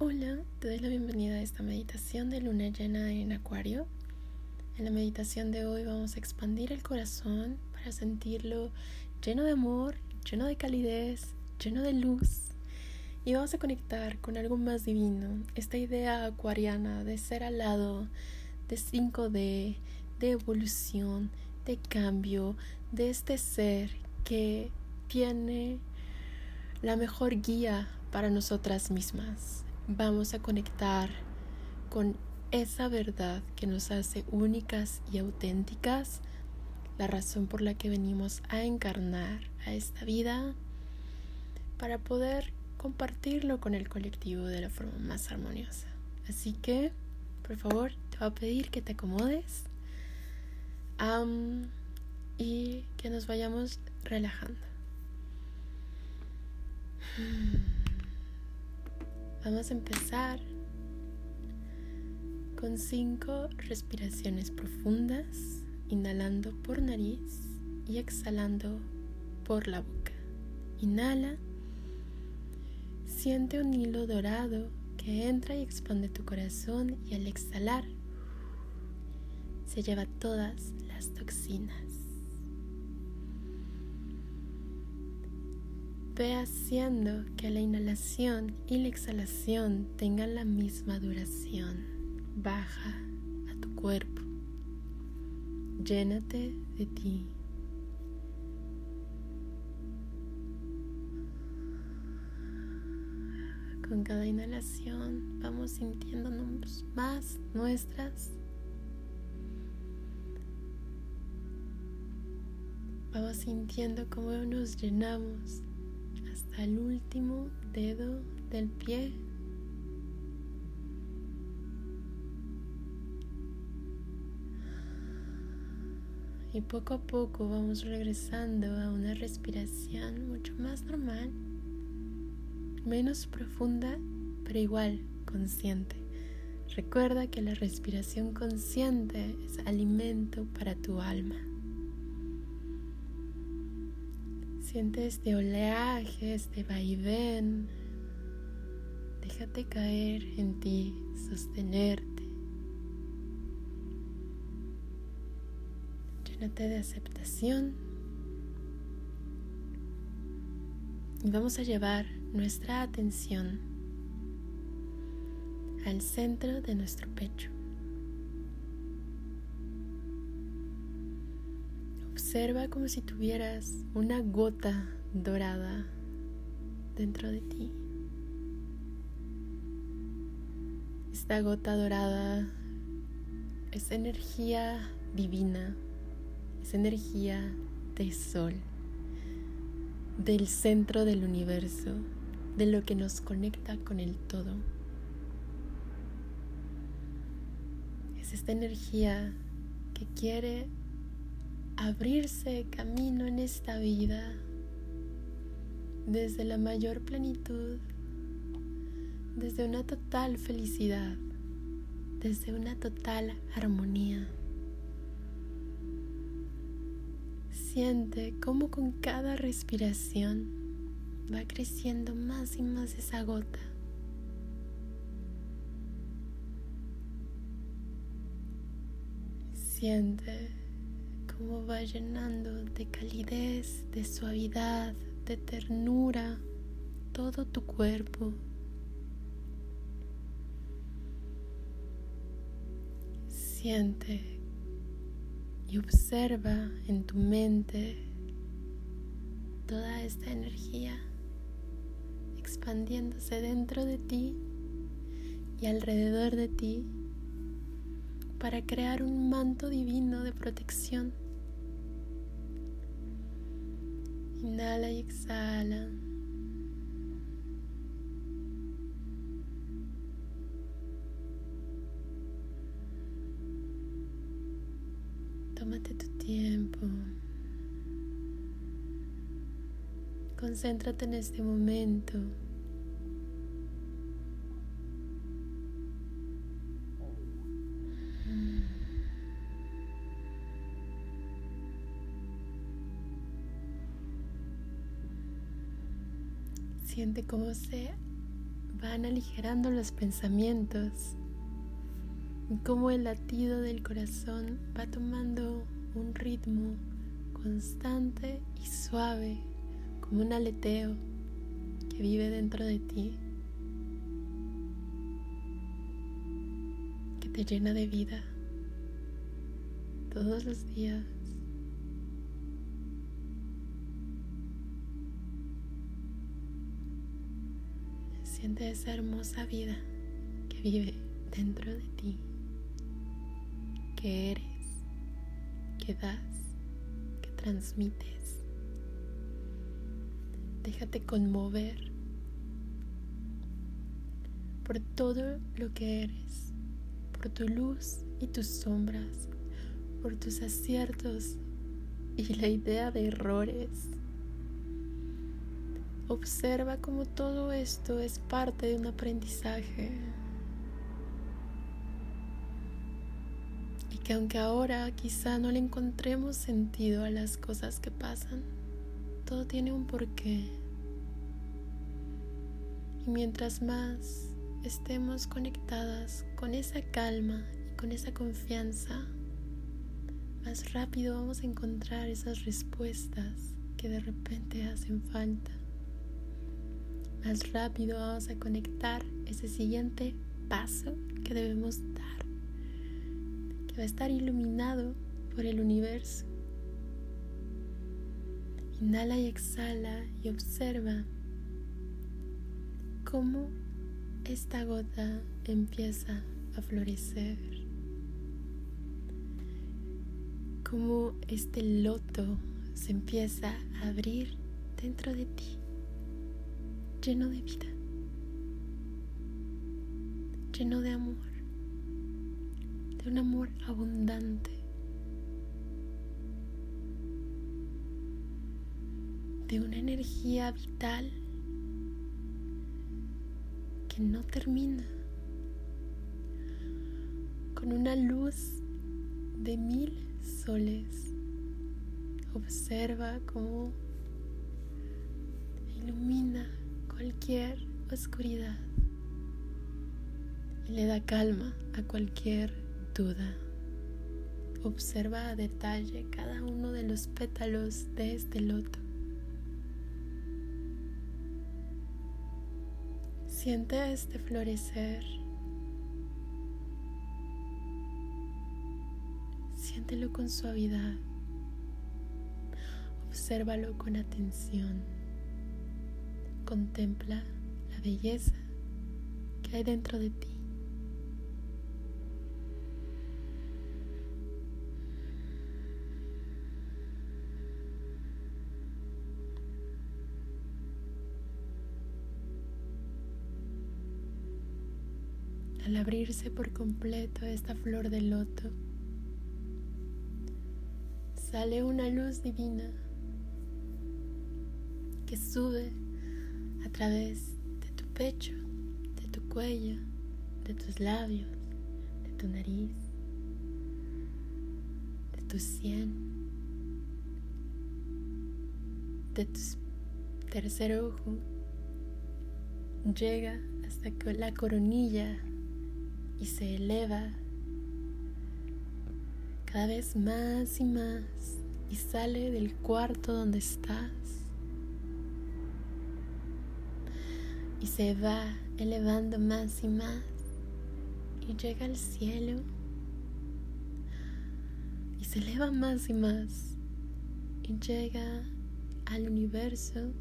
Hola, te doy la bienvenida a esta meditación de luna llena en Acuario. En la meditación de hoy vamos a expandir el corazón para sentirlo lleno de amor, lleno de calidez, lleno de luz. Y vamos a conectar con algo más divino, esta idea acuariana de ser alado, de 5D, de evolución, de cambio, de este ser que tiene la mejor guía para nosotras mismas. Vamos a conectar con esa verdad que nos hace únicas y auténticas, la razón por la que venimos a encarnar a esta vida, para poder compartirlo con el colectivo de la forma más armoniosa. Así que, por favor, te voy a pedir que te acomodes y que nos vayamos relajando. Vamos a empezar con cinco respiraciones profundas, inhalando por nariz y exhalando por la boca. Inhala, siente un hilo dorado que entra y expande tu corazón y al exhalar se lleva todas las toxinas. Ve haciendo que la inhalación y la exhalación tengan la misma duración. Baja a tu cuerpo. Llénate de ti. Con cada inhalación vamos sintiéndonos más nuestras. Vamos sintiendo cómo nos llenamos último dedo del pie. Y poco a poco vamos regresando a una respiración mucho más normal, menos profunda, pero igual consciente. Recuerda que la respiración consciente es alimento para tu alma. Siente este oleaje, este vaivén. Déjate caer en ti, sostenerte. Llénate de aceptación. Y vamos a llevar nuestra atención al centro de nuestro pecho. Observa como si tuvieras una gota dorada dentro de ti. Esta gota dorada es energía divina, es energía de sol, del centro del universo, de lo que nos conecta con el todo. Es esta energía que quiere abrirse camino en esta vida desde la mayor plenitud, desde una total felicidad, desde una total armonía. Siente cómo con cada respiración va creciendo más y más esa gota. Siente cómo va llenando de calidez, de suavidad, de ternura todo tu cuerpo. Siente y observa en tu mente toda esta energía expandiéndose dentro de ti y alrededor de ti para crear un manto divino de protección. Inhala y exhala. Tómate tu tiempo. Concéntrate en este momento. Cómo se van aligerando los pensamientos y cómo el latido del corazón va tomando un ritmo constante y suave como un aleteo que vive dentro de ti, que te llena de vida todos los días. Siente esa hermosa vida que vive dentro de ti, que eres, que das, que transmites. Déjate conmover por todo lo que eres, por tu luz y tus sombras, por tus aciertos y la idea de errores Observa cómo todo esto es parte de un aprendizaje. Y que aunque ahora quizá no le encontremos sentido a las cosas que pasan, todo tiene un porqué. Y mientras más estemos conectadas con esa calma y con esa confianza, más rápido vamos a encontrar esas respuestas que de repente hacen falta más rápido vamos a conectar ese siguiente paso que debemos dar, que va a estar iluminado por el universo. Inhala y exhala y observa cómo esta gota empieza a florecer, cómo este loto se empieza a abrir dentro de ti lleno de vida, lleno de amor, de un amor abundante, de una energía vital que no termina, con una luz de mil soles. Observa cómo ilumina cualquier oscuridad y le da calma a cualquier duda. Observa a detalle cada uno de los pétalos de este loto. Siente este florecer. Siéntelo con suavidad. Obsérvalo con atención. Contempla la belleza que hay dentro de ti. Al abrirse por completo esta flor de loto, sale una luz divina que sube a través de tu pecho, de tu cuello, de tus labios, de tu nariz, de tu sien, de tu tercer ojo, llega hasta la coronilla y se eleva cada vez más y más y sale del cuarto donde estás y se va elevando más y más y llega al cielo y se eleva más y más y llega al universo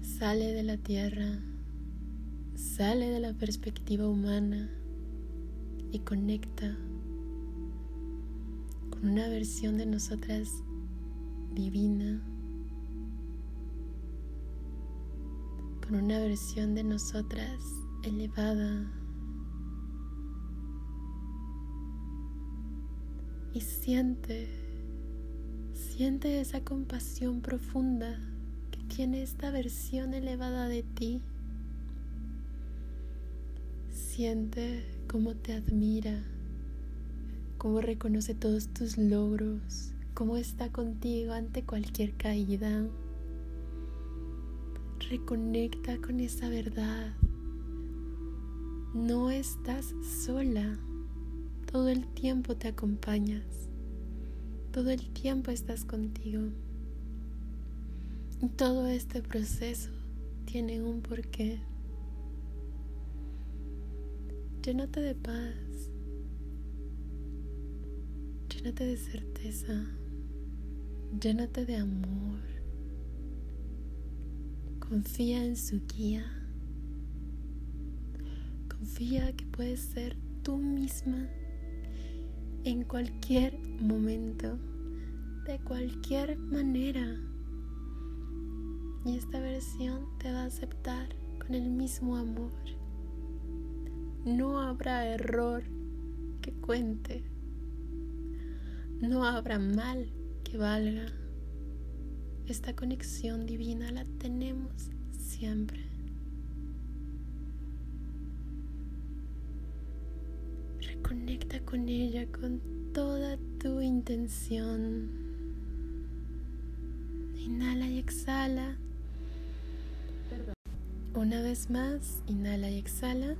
sale de la tierra sale de la perspectiva humana y conecta con una versión de nosotras divina una versión de nosotras elevada. Y siente, siente esa compasión profunda que tiene esta versión elevada de ti. Siente cómo te admira, cómo reconoce todos tus logros, cómo está contigo ante cualquier caída reconecta con esa verdad. No estás sola. Todo el tiempo te acompañas. Todo el tiempo estás contigo. Y todo este proceso tiene un porqué. Llénate de paz. Llénate de certeza. Llénate de amor. Confía en su guía. Confía que puedes ser tú misma en cualquier momento, de cualquier manera. Y esta versión te va a aceptar con el mismo amor. No habrá error que cuente. No habrá mal que valga. Esta conexión divina la tenemos siempre. Reconecta con ella con toda tu intención. Inhala y exhala. Una vez más, inhala y exhala.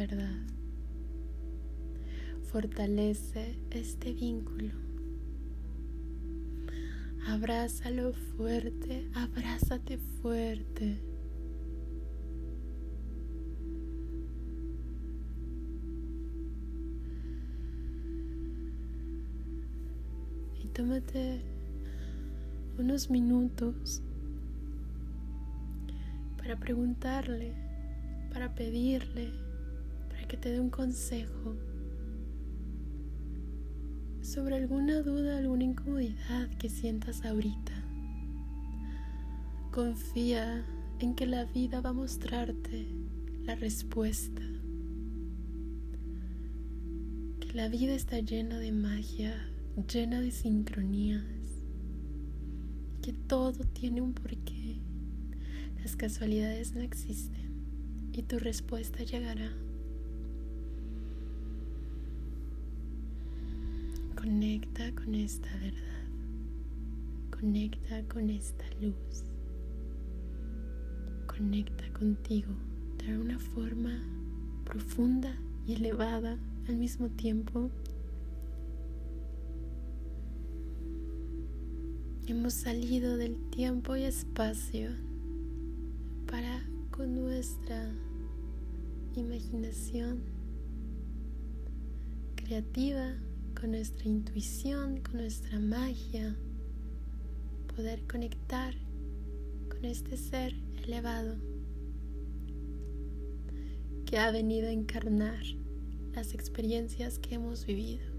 Verdad fortalece este vínculo. Abrázalo fuerte, abrázate fuerte. Y tómate unos minutos para preguntarle, para pedirle, que te dé un consejo sobre alguna duda, alguna incomodidad que sientas ahorita. Confía en que la vida va a mostrarte la respuesta. Que la vida está llena de magia, llena de sincronías. Que todo tiene un porqué. Las casualidades no existen y tu respuesta llegará. Conecta con esta verdad. Conecta con esta luz. Conecta contigo de una forma profunda y elevada al mismo tiempo. Hemos salido del tiempo y espacio para con nuestra imaginación creativa con nuestra intuición, con nuestra magia, poder conectar con este ser elevado que ha venido a encarnar las experiencias que hemos vivido.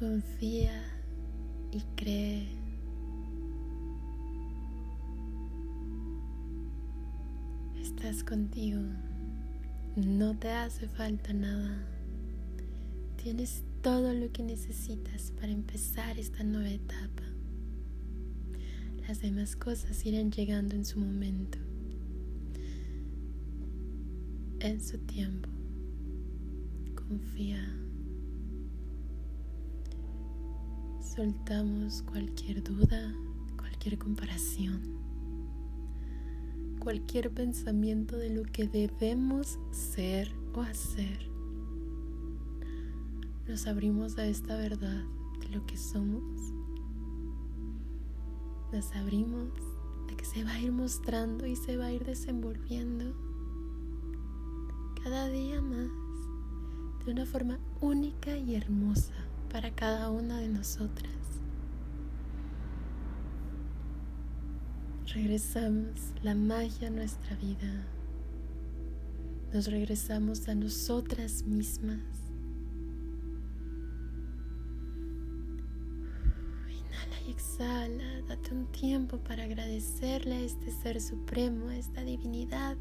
Confía y cree. Estás contigo. No te hace falta nada. Tienes todo lo que necesitas para empezar esta nueva etapa. Las demás cosas irán llegando en su momento, en su tiempo. Confía. Soltamos cualquier duda, cualquier comparación, cualquier pensamiento de lo que debemos ser o hacer. nos abrimos a esta verdad de lo que somos. Nos abrimos a que se va a ir mostrando y se va a ir desenvolviendo cada día más de una forma única y hermosa para cada una de nosotras. Regresamos la magia a nuestra vida. Nos regresamos a nosotras mismas. Inhala y exhala. Date un tiempo para agradecerle a este ser supremo, a esta divinidad.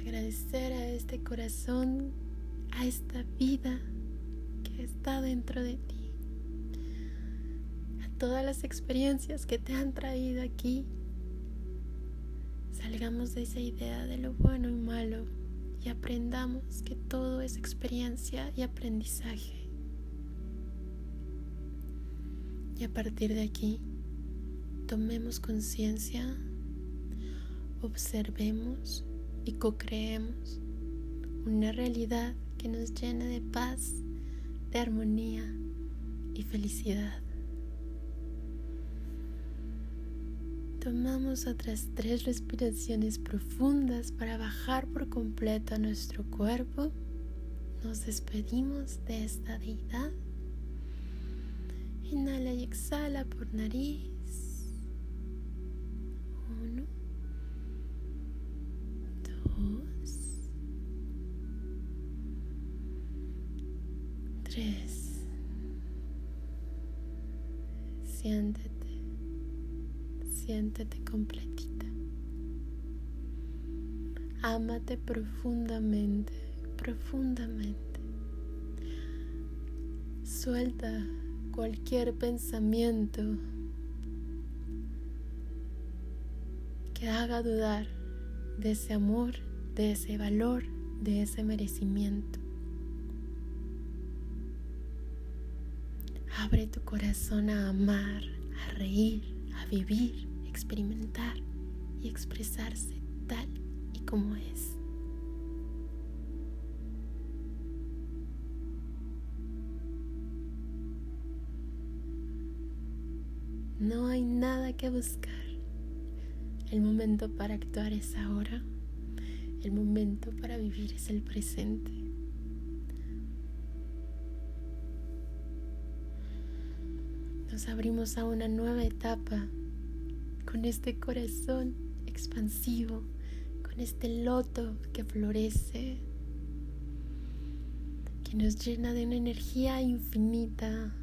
Agradecer a este corazón, a esta vida está dentro de ti todas las experiencias que te han traído aquí, salgamos de esa idea de lo bueno y malo y aprendamos que todo es experiencia y aprendizaje. Y a partir de aquí, tomemos conciencia, observemos y co-creemos una realidad que nos llene de paz, armonía y felicidad. Tomamos otras tres respiraciones profundas para bajar por completo a nuestro cuerpo. Nos despedimos de esta deidad. Inhala y exhala por nariz. Siéntete completita. Ámate profundamente, profundamente. Suelta cualquier pensamiento que haga dudar de ese amor, de ese valor, de ese merecimiento. Abre tu corazón a amar, a reír, a vivir experimentar y expresarse tal y como es. No hay nada que buscar. El momento para actuar es ahora. El momento para vivir es el presente. Nos abrimos a una nueva etapa con este corazón expansivo, con este loto que florece, que nos llena de una energía infinita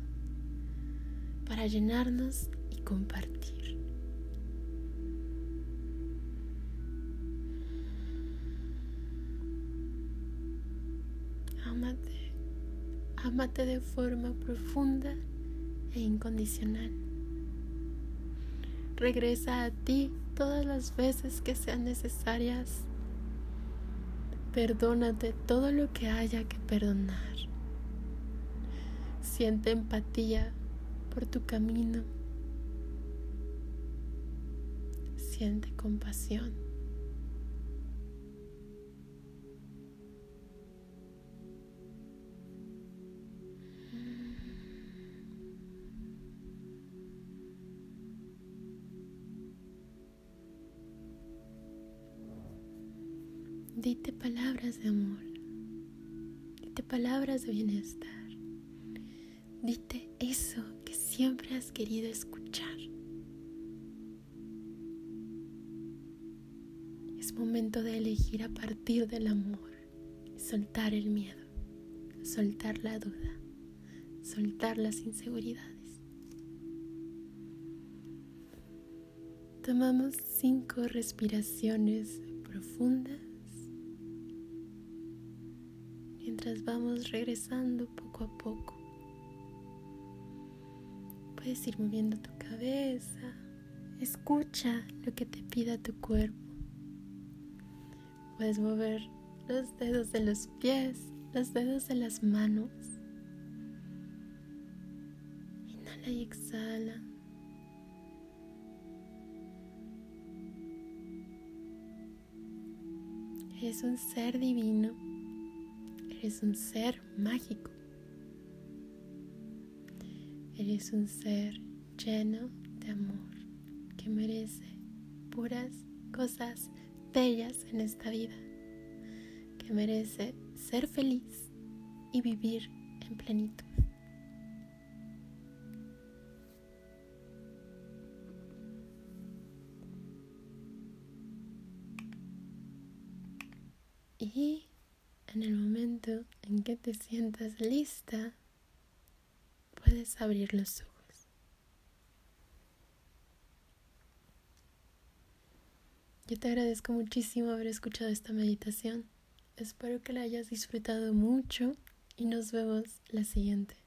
para llenarnos y compartir. Amate, amate de forma profunda e incondicional. Regresa a ti todas las veces que sean necesarias. Perdónate todo lo que haya que perdonar. Siente empatía por tu camino. Siente compasión. Dite palabras de amor. Dite palabras de bienestar. Dite eso que siempre has querido escuchar. Es momento de elegir a partir del amor, soltar el miedo, soltar la duda, soltar las inseguridades. Tomamos cinco respiraciones profundas vamos regresando poco a poco. Puedes ir moviendo tu cabeza, escucha lo que te pida tu cuerpo. Puedes mover los dedos de los pies, los dedos de las manos. Inhala y exhala. Es un ser divino eres un ser mágico. Eres un ser lleno de amor que merece puras cosas bellas en esta vida, que merece ser feliz y vivir en plenitud. En que te sientas lista, puedes abrir los ojos. Yo te agradezco muchísimo haber escuchado esta meditación. Espero que la hayas disfrutado mucho y nos vemos la siguiente.